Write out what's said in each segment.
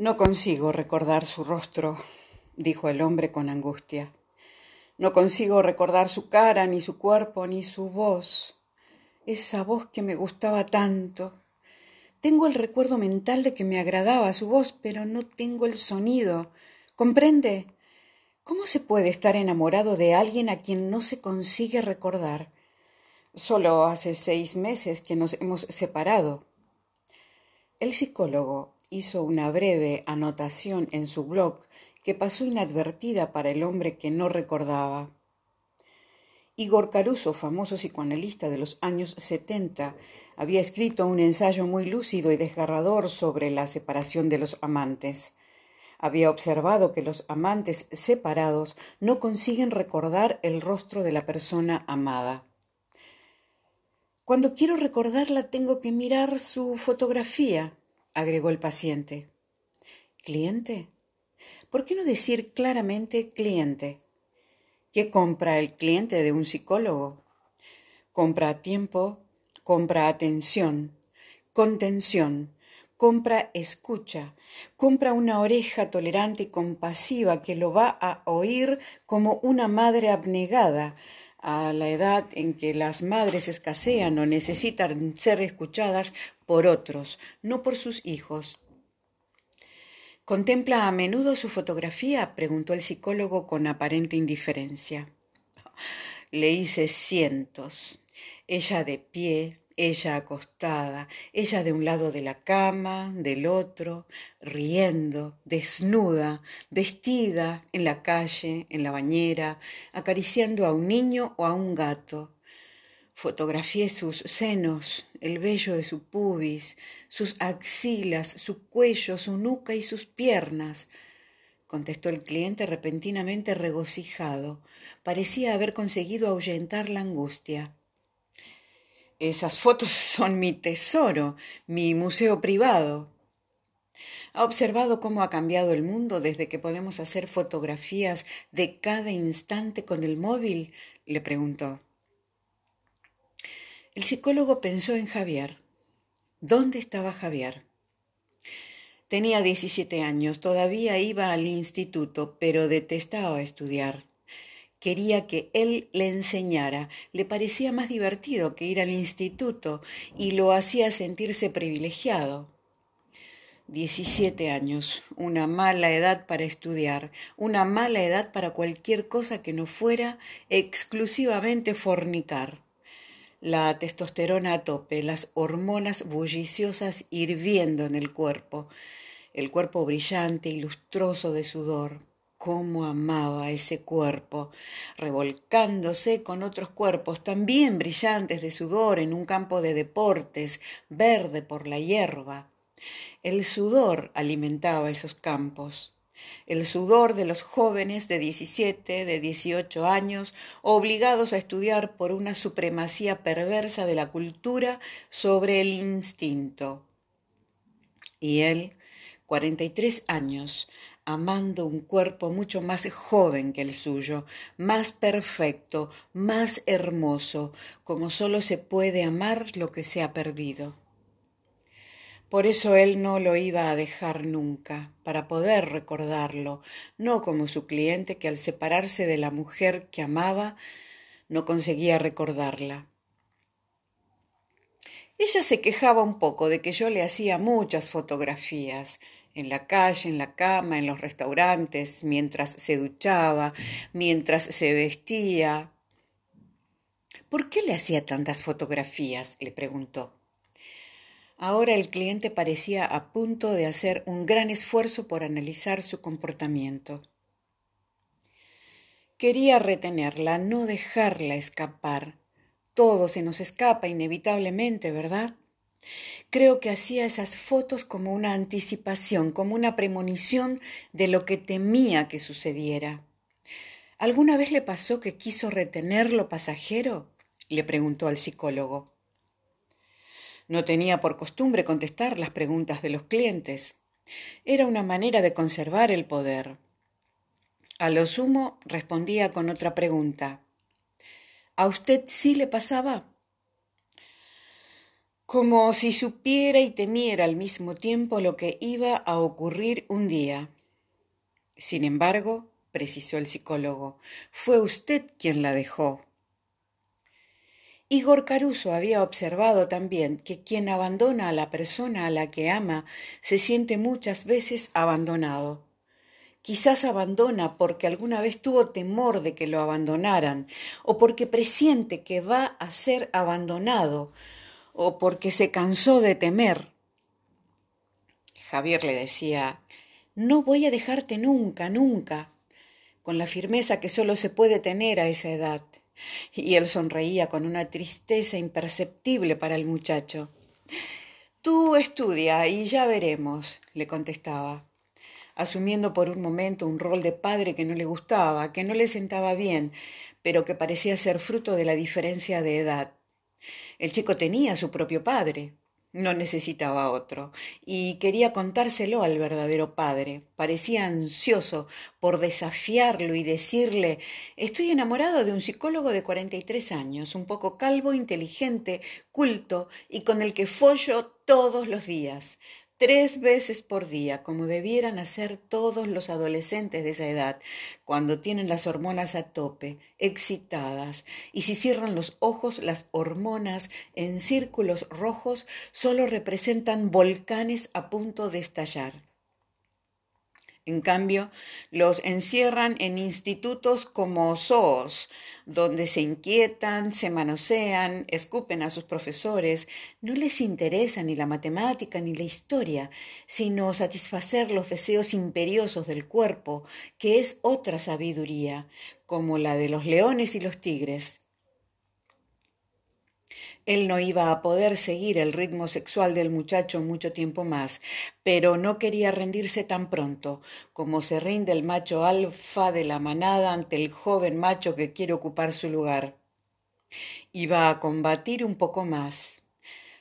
No consigo recordar su rostro, dijo el hombre con angustia. No consigo recordar su cara, ni su cuerpo, ni su voz. Esa voz que me gustaba tanto. Tengo el recuerdo mental de que me agradaba su voz, pero no tengo el sonido. ¿Comprende? ¿Cómo se puede estar enamorado de alguien a quien no se consigue recordar? Solo hace seis meses que nos hemos separado. El psicólogo hizo una breve anotación en su blog que pasó inadvertida para el hombre que no recordaba. Igor Caruso, famoso psicoanalista de los años 70, había escrito un ensayo muy lúcido y desgarrador sobre la separación de los amantes. Había observado que los amantes separados no consiguen recordar el rostro de la persona amada. Cuando quiero recordarla tengo que mirar su fotografía, agregó el paciente. ¿Cliente? ¿Por qué no decir claramente cliente? ¿Qué compra el cliente de un psicólogo? Compra tiempo, compra atención, contención, compra escucha, compra una oreja tolerante y compasiva que lo va a oír como una madre abnegada, a la edad en que las madres escasean o necesitan ser escuchadas por otros, no por sus hijos. ¿Contempla a menudo su fotografía? preguntó el psicólogo con aparente indiferencia. Le hice cientos. Ella de pie, ella acostada, ella de un lado de la cama, del otro, riendo, desnuda, vestida, en la calle, en la bañera, acariciando a un niño o a un gato, Fotografié sus senos, el vello de su pubis, sus axilas, su cuello, su nuca y sus piernas, contestó el cliente repentinamente regocijado. Parecía haber conseguido ahuyentar la angustia. Esas fotos son mi tesoro, mi museo privado. ¿Ha observado cómo ha cambiado el mundo desde que podemos hacer fotografías de cada instante con el móvil? le preguntó. El psicólogo pensó en Javier. ¿Dónde estaba Javier? Tenía 17 años, todavía iba al instituto, pero detestaba estudiar. Quería que él le enseñara, le parecía más divertido que ir al instituto y lo hacía sentirse privilegiado. Diecisiete años, una mala edad para estudiar, una mala edad para cualquier cosa que no fuera exclusivamente fornicar la testosterona a tope, las hormonas bulliciosas hirviendo en el cuerpo, el cuerpo brillante y lustroso de sudor. Cómo amaba ese cuerpo, revolcándose con otros cuerpos también brillantes de sudor en un campo de deportes, verde por la hierba. El sudor alimentaba esos campos el sudor de los jóvenes de 17, de 18 años, obligados a estudiar por una supremacía perversa de la cultura sobre el instinto. Y él, 43 años, amando un cuerpo mucho más joven que el suyo, más perfecto, más hermoso, como solo se puede amar lo que se ha perdido. Por eso él no lo iba a dejar nunca, para poder recordarlo, no como su cliente que al separarse de la mujer que amaba no conseguía recordarla. Ella se quejaba un poco de que yo le hacía muchas fotografías, en la calle, en la cama, en los restaurantes, mientras se duchaba, mientras se vestía. ¿Por qué le hacía tantas fotografías? le preguntó. Ahora el cliente parecía a punto de hacer un gran esfuerzo por analizar su comportamiento. Quería retenerla, no dejarla escapar. Todo se nos escapa inevitablemente, ¿verdad? Creo que hacía esas fotos como una anticipación, como una premonición de lo que temía que sucediera. ¿Alguna vez le pasó que quiso retener lo pasajero? le preguntó al psicólogo. No tenía por costumbre contestar las preguntas de los clientes. Era una manera de conservar el poder. A lo sumo respondía con otra pregunta. ¿A usted sí le pasaba? Como si supiera y temiera al mismo tiempo lo que iba a ocurrir un día. Sin embargo, precisó el psicólogo, fue usted quien la dejó. Igor Caruso había observado también que quien abandona a la persona a la que ama se siente muchas veces abandonado. Quizás abandona porque alguna vez tuvo temor de que lo abandonaran, o porque presiente que va a ser abandonado, o porque se cansó de temer. Javier le decía, no voy a dejarte nunca, nunca, con la firmeza que solo se puede tener a esa edad. Y él sonreía con una tristeza imperceptible para el muchacho. Tú estudia y ya veremos, le contestaba, asumiendo por un momento un rol de padre que no le gustaba, que no le sentaba bien, pero que parecía ser fruto de la diferencia de edad. El chico tenía su propio padre, no necesitaba otro, y quería contárselo al verdadero padre. Parecía ansioso por desafiarlo y decirle Estoy enamorado de un psicólogo de cuarenta y tres años, un poco calvo, inteligente, culto, y con el que follo todos los días tres veces por día, como debieran hacer todos los adolescentes de esa edad, cuando tienen las hormonas a tope, excitadas, y si cierran los ojos, las hormonas en círculos rojos solo representan volcanes a punto de estallar. En cambio, los encierran en institutos como zoos, donde se inquietan, se manosean, escupen a sus profesores. No les interesa ni la matemática ni la historia, sino satisfacer los deseos imperiosos del cuerpo, que es otra sabiduría, como la de los leones y los tigres. Él no iba a poder seguir el ritmo sexual del muchacho mucho tiempo más, pero no quería rendirse tan pronto, como se rinde el macho alfa de la manada ante el joven macho que quiere ocupar su lugar. Iba a combatir un poco más.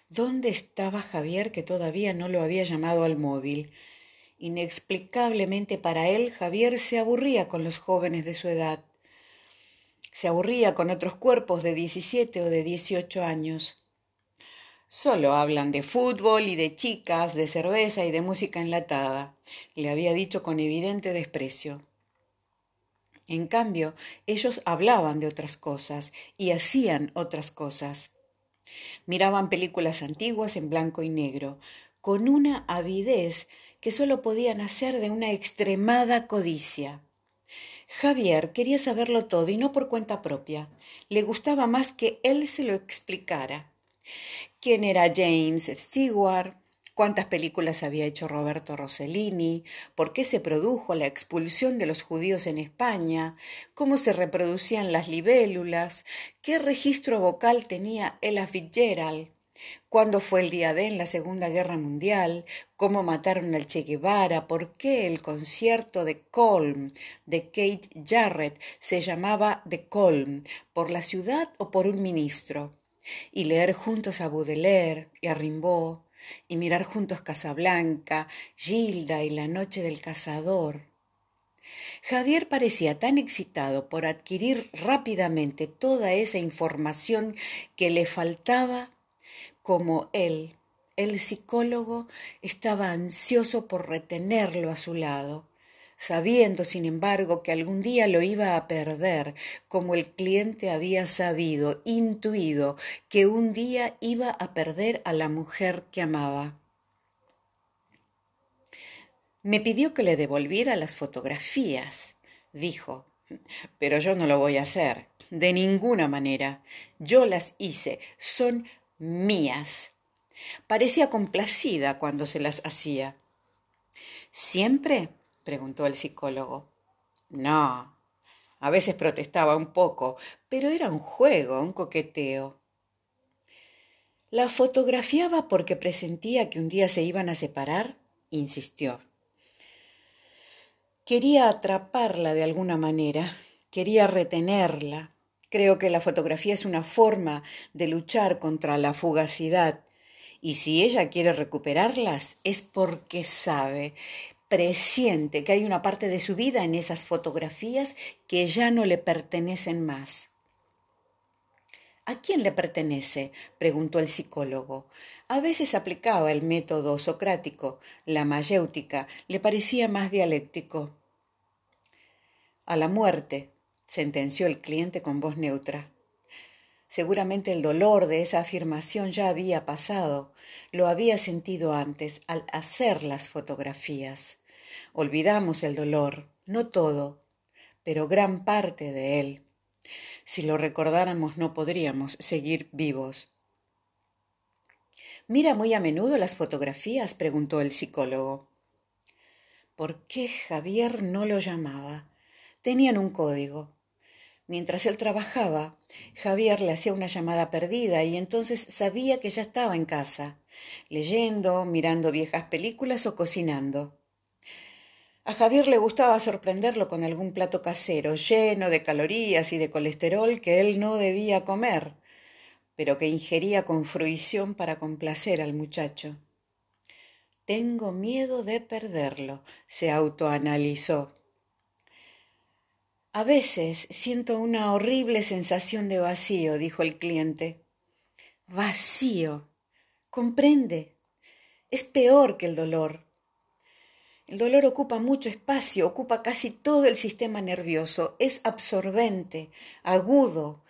¿Dónde estaba Javier que todavía no lo había llamado al móvil? Inexplicablemente para él, Javier se aburría con los jóvenes de su edad se aburría con otros cuerpos de 17 o de 18 años. Solo hablan de fútbol y de chicas, de cerveza y de música enlatada, le había dicho con evidente desprecio. En cambio, ellos hablaban de otras cosas y hacían otras cosas. Miraban películas antiguas en blanco y negro, con una avidez que solo podían hacer de una extremada codicia. Javier quería saberlo todo y no por cuenta propia. Le gustaba más que él se lo explicara. ¿Quién era James Stewart? ¿Cuántas películas había hecho Roberto Rossellini? ¿Por qué se produjo la expulsión de los judíos en España? ¿Cómo se reproducían las libélulas? ¿Qué registro vocal tenía Ella Fitzgerald? Cuándo fue el día de en la Segunda Guerra Mundial, cómo mataron al Che Guevara, por qué el concierto de Colm de Kate Jarrett se llamaba The Colm, por la ciudad o por un ministro, y leer juntos a Baudelaire y a Rimbaud, y mirar juntos Casablanca, Gilda y La Noche del Cazador. Javier parecía tan excitado por adquirir rápidamente toda esa información que le faltaba como él, el psicólogo, estaba ansioso por retenerlo a su lado, sabiendo, sin embargo, que algún día lo iba a perder, como el cliente había sabido, intuido, que un día iba a perder a la mujer que amaba. Me pidió que le devolviera las fotografías, dijo, pero yo no lo voy a hacer, de ninguna manera. Yo las hice, son mías. Parecía complacida cuando se las hacía. ¿Siempre? preguntó el psicólogo. No. A veces protestaba un poco, pero era un juego, un coqueteo. ¿La fotografiaba porque presentía que un día se iban a separar? insistió. Quería atraparla de alguna manera, quería retenerla, Creo que la fotografía es una forma de luchar contra la fugacidad y si ella quiere recuperarlas es porque sabe, presiente que hay una parte de su vida en esas fotografías que ya no le pertenecen más. ¿A quién le pertenece? preguntó el psicólogo. A veces aplicaba el método socrático, la mayéutica, le parecía más dialéctico. A la muerte, sentenció el cliente con voz neutra. Seguramente el dolor de esa afirmación ya había pasado, lo había sentido antes al hacer las fotografías. Olvidamos el dolor, no todo, pero gran parte de él. Si lo recordáramos no podríamos seguir vivos. ¿Mira muy a menudo las fotografías? preguntó el psicólogo. ¿Por qué Javier no lo llamaba? Tenían un código. Mientras él trabajaba, Javier le hacía una llamada perdida y entonces sabía que ya estaba en casa, leyendo, mirando viejas películas o cocinando. A Javier le gustaba sorprenderlo con algún plato casero, lleno de calorías y de colesterol que él no debía comer, pero que ingería con fruición para complacer al muchacho. Tengo miedo de perderlo, se autoanalizó. A veces siento una horrible sensación de vacío, dijo el cliente. Vacío. ¿Comprende? Es peor que el dolor. El dolor ocupa mucho espacio, ocupa casi todo el sistema nervioso, es absorbente, agudo,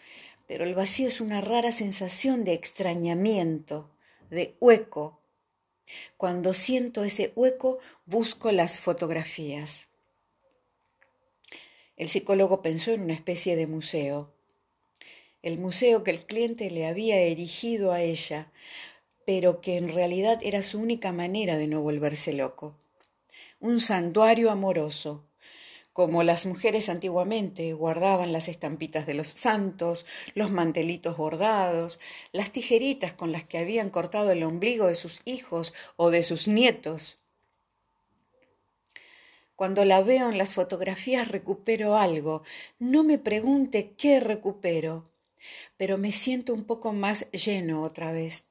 pero el vacío es una rara sensación de extrañamiento, de hueco. Cuando siento ese hueco, busco las fotografías. El psicólogo pensó en una especie de museo, el museo que el cliente le había erigido a ella, pero que en realidad era su única manera de no volverse loco un santuario amoroso, como las mujeres antiguamente guardaban las estampitas de los santos, los mantelitos bordados, las tijeritas con las que habían cortado el ombligo de sus hijos o de sus nietos. Cuando la veo en las fotografías recupero algo. No me pregunte qué recupero, pero me siento un poco más lleno otra vez.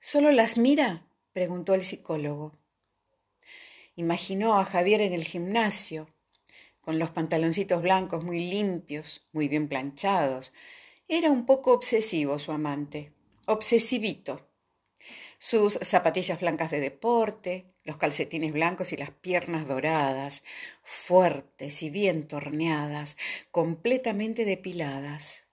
¿Solo las mira? preguntó el psicólogo. Imaginó a Javier en el gimnasio, con los pantaloncitos blancos muy limpios, muy bien planchados. Era un poco obsesivo su amante, obsesivito. Sus zapatillas blancas de deporte, los calcetines blancos y las piernas doradas, fuertes y bien torneadas, completamente depiladas.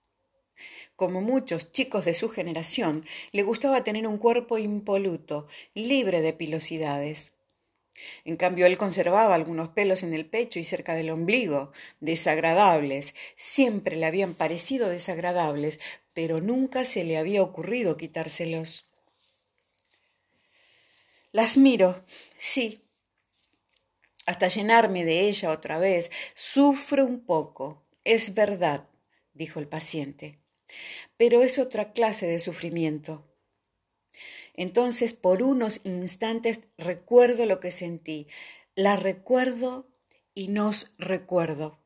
Como muchos chicos de su generación, le gustaba tener un cuerpo impoluto, libre de pilosidades. En cambio, él conservaba algunos pelos en el pecho y cerca del ombligo, desagradables. Siempre le habían parecido desagradables, pero nunca se le había ocurrido quitárselos. Las miro, sí, hasta llenarme de ella otra vez. Sufro un poco, es verdad, dijo el paciente, pero es otra clase de sufrimiento. Entonces, por unos instantes recuerdo lo que sentí, la recuerdo y nos recuerdo.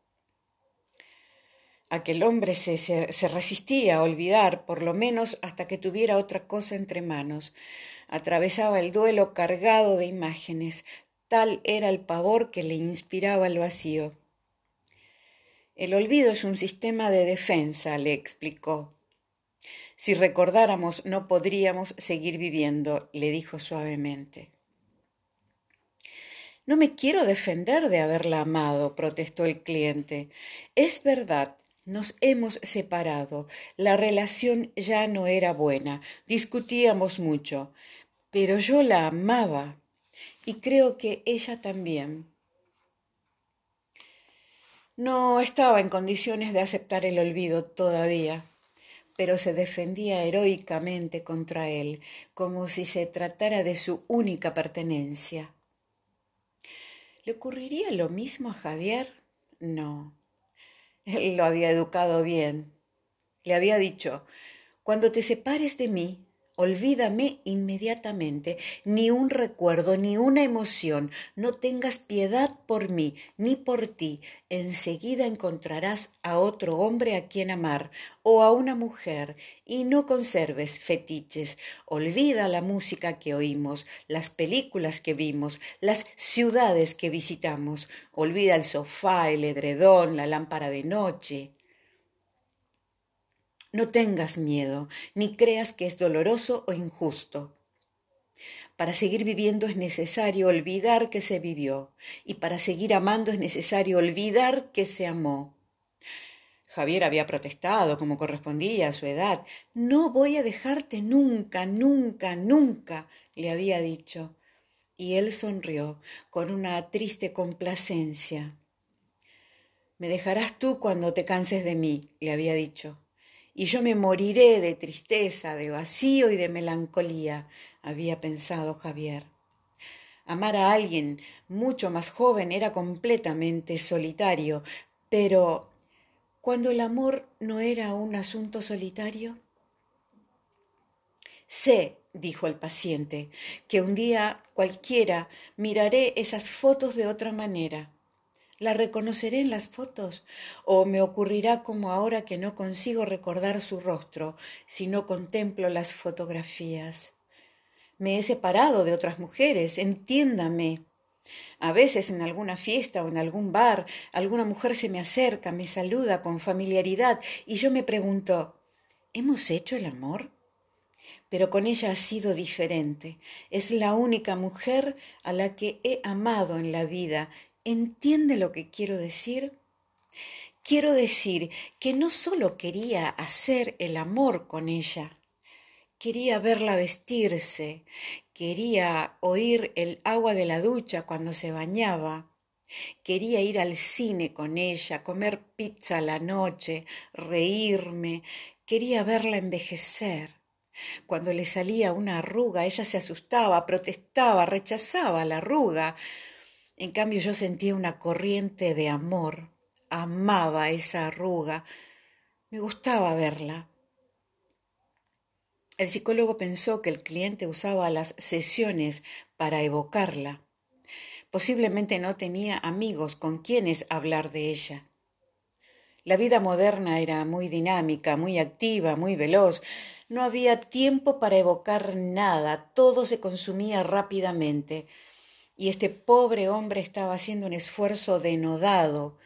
Aquel hombre se, se, resistía a olvidar, por lo menos hasta que tuviera otra cosa entre manos. Atravesaba el duelo cargado de imágenes, tal era el pavor que le inspiraba el vacío. El olvido es un sistema de defensa, le explicó. Si recordáramos, no podríamos seguir viviendo, le dijo suavemente. No me quiero defender de haberla amado, protestó el cliente. Es verdad, nos hemos separado. La relación ya no era buena. Discutíamos mucho. Pero yo la amaba. Y creo que ella también. No estaba en condiciones de aceptar el olvido todavía pero se defendía heroicamente contra él, como si se tratara de su única pertenencia. ¿Le ocurriría lo mismo a Javier? No. Él lo había educado bien. Le había dicho, cuando te separes de mí, Olvídame inmediatamente, ni un recuerdo, ni una emoción, no tengas piedad por mí, ni por ti. Enseguida encontrarás a otro hombre a quien amar, o a una mujer, y no conserves fetiches. Olvida la música que oímos, las películas que vimos, las ciudades que visitamos. Olvida el sofá, el edredón, la lámpara de noche. No tengas miedo, ni creas que es doloroso o injusto. Para seguir viviendo es necesario olvidar que se vivió, y para seguir amando es necesario olvidar que se amó. Javier había protestado como correspondía a su edad. No voy a dejarte nunca, nunca, nunca, le había dicho. Y él sonrió con una triste complacencia. Me dejarás tú cuando te canses de mí, le había dicho. Y yo me moriré de tristeza, de vacío y de melancolía, había pensado Javier. Amar a alguien mucho más joven era completamente solitario, pero cuando el amor no era un asunto solitario? Sé, dijo el paciente, que un día cualquiera miraré esas fotos de otra manera. ¿La reconoceré en las fotos? ¿O me ocurrirá como ahora que no consigo recordar su rostro si no contemplo las fotografías? Me he separado de otras mujeres, entiéndame. A veces en alguna fiesta o en algún bar alguna mujer se me acerca, me saluda con familiaridad y yo me pregunto, ¿hemos hecho el amor? Pero con ella ha sido diferente. Es la única mujer a la que he amado en la vida. ¿Entiende lo que quiero decir? Quiero decir que no solo quería hacer el amor con ella, quería verla vestirse, Quería oír el agua de la ducha cuando se bañaba. Quería ir al cine con ella, comer pizza la noche, reírme. Quería verla envejecer. Cuando le salía una arruga, ella se asustaba, protestaba, rechazaba la arruga. En cambio yo sentía una corriente de amor. Amaba esa arruga. Me gustaba verla. El psicólogo pensó que el cliente usaba las sesiones para evocarla. Posiblemente no tenía amigos con quienes hablar de ella. La vida moderna era muy dinámica, muy activa, muy veloz. No había tiempo para evocar nada, todo se consumía rápidamente. Y este pobre hombre estaba haciendo un esfuerzo denodado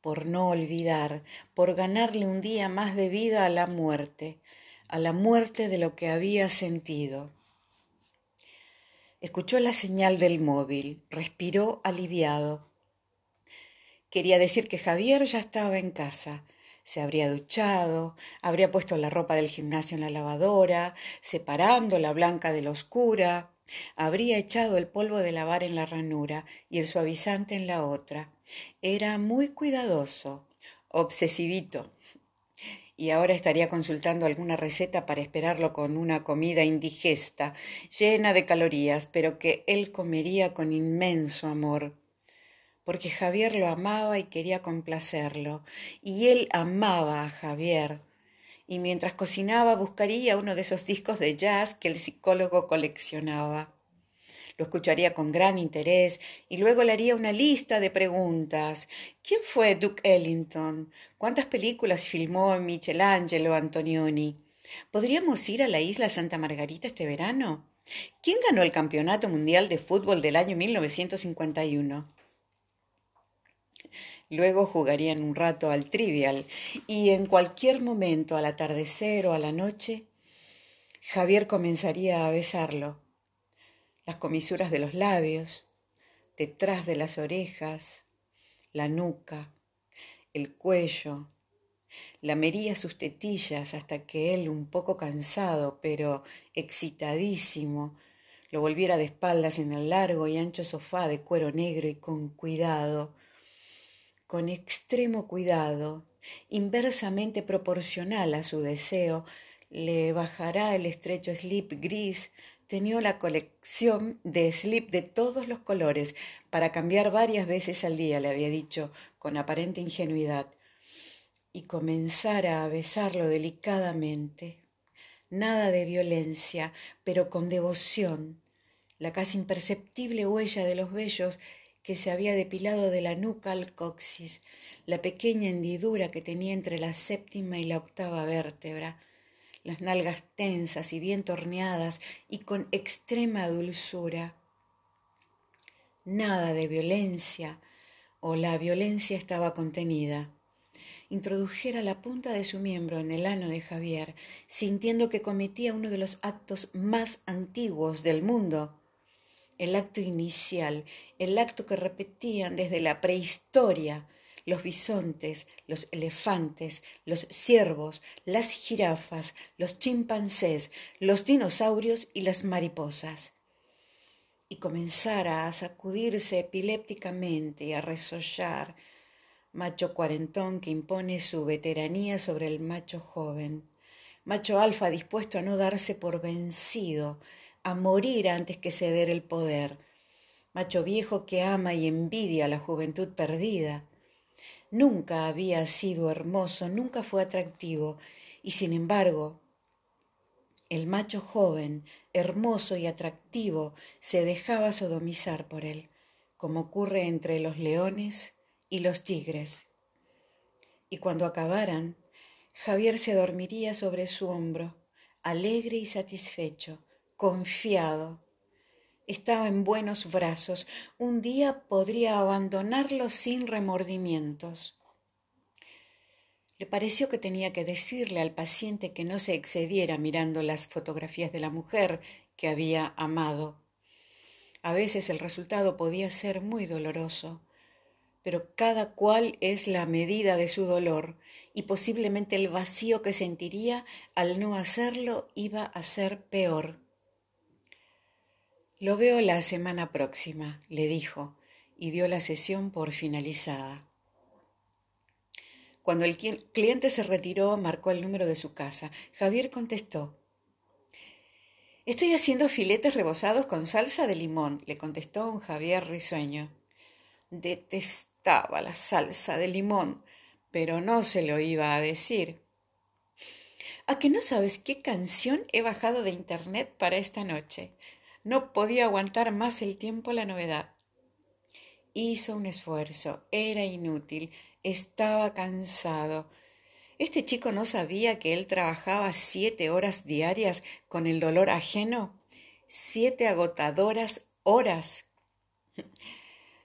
por no olvidar, por ganarle un día más de vida a la muerte a la muerte de lo que había sentido. Escuchó la señal del móvil, respiró aliviado. Quería decir que Javier ya estaba en casa. Se habría duchado, habría puesto la ropa del gimnasio en la lavadora, separando la blanca de la oscura, habría echado el polvo de lavar en la ranura y el suavizante en la otra. Era muy cuidadoso, obsesivito, y ahora estaría consultando alguna receta para esperarlo con una comida indigesta, llena de calorías, pero que él comería con inmenso amor. Porque Javier lo amaba y quería complacerlo, y él amaba a Javier. Y mientras cocinaba buscaría uno de esos discos de jazz que el psicólogo coleccionaba lo escucharía con gran interés y luego le haría una lista de preguntas. ¿Quién fue Duke Ellington? ¿Cuántas películas filmó Michelangelo Antonioni? ¿Podríamos ir a la isla Santa Margarita este verano? ¿Quién ganó el Campeonato Mundial de Fútbol del año 1951? Luego jugarían un rato al trivial. Y en cualquier momento, al atardecer o a la noche, Javier comenzaría a besarlo. Las comisuras de los labios, detrás de las orejas, la nuca, el cuello, lamería sus tetillas hasta que él, un poco cansado, pero excitadísimo, lo volviera de espaldas en el largo y ancho sofá de cuero negro y con cuidado, con extremo cuidado, inversamente proporcional a su deseo, le bajará el estrecho slip gris tenía la colección de slip de todos los colores para cambiar varias veces al día, le había dicho con aparente ingenuidad, y comenzara a besarlo delicadamente. Nada de violencia, pero con devoción, la casi imperceptible huella de los vellos que se había depilado de la nuca al coxis, la pequeña hendidura que tenía entre la séptima y la octava vértebra, las nalgas tensas y bien torneadas y con extrema dulzura. Nada de violencia, o la violencia estaba contenida. introdujera la punta de su miembro en el ano de Javier, sintiendo que cometía uno de los actos más antiguos del mundo, el acto inicial, el acto que repetían desde la prehistoria los bisontes, los elefantes, los ciervos, las jirafas, los chimpancés, los dinosaurios y las mariposas. Y comenzara a sacudirse epilépticamente y a resollar, macho cuarentón que impone su veteranía sobre el macho joven, macho alfa dispuesto a no darse por vencido, a morir antes que ceder el poder, macho viejo que ama y envidia a la juventud perdida, Nunca había sido hermoso, nunca fue atractivo, y sin embargo, el macho joven, hermoso y atractivo, se dejaba sodomizar por él, como ocurre entre los leones y los tigres. Y cuando acabaran, Javier se dormiría sobre su hombro, alegre y satisfecho, confiado, estaba en buenos brazos. Un día podría abandonarlo sin remordimientos. Le pareció que tenía que decirle al paciente que no se excediera mirando las fotografías de la mujer que había amado. A veces el resultado podía ser muy doloroso, pero cada cual es la medida de su dolor y posiblemente el vacío que sentiría al no hacerlo iba a ser peor. Lo veo la semana próxima, le dijo, y dio la sesión por finalizada. Cuando el cliente se retiró, marcó el número de su casa. Javier contestó. Estoy haciendo filetes rebozados con salsa de limón, le contestó un Javier risueño. Detestaba la salsa de limón, pero no se lo iba a decir. ¿A que no sabes qué canción he bajado de internet para esta noche? No podía aguantar más el tiempo la novedad. Hizo un esfuerzo, era inútil, estaba cansado. ¿Este chico no sabía que él trabajaba siete horas diarias con el dolor ajeno? Siete agotadoras horas.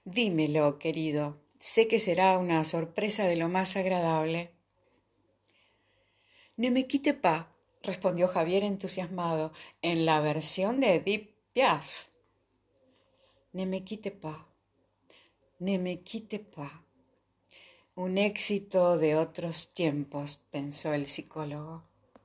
Dímelo, querido. Sé que será una sorpresa de lo más agradable. Ne me quite pas, respondió Javier entusiasmado, en la versión de Deep Piaf. Ne me quitte pas. Ne me quitte pas. Un éxito de otros tiempos, pensó el psicólogo.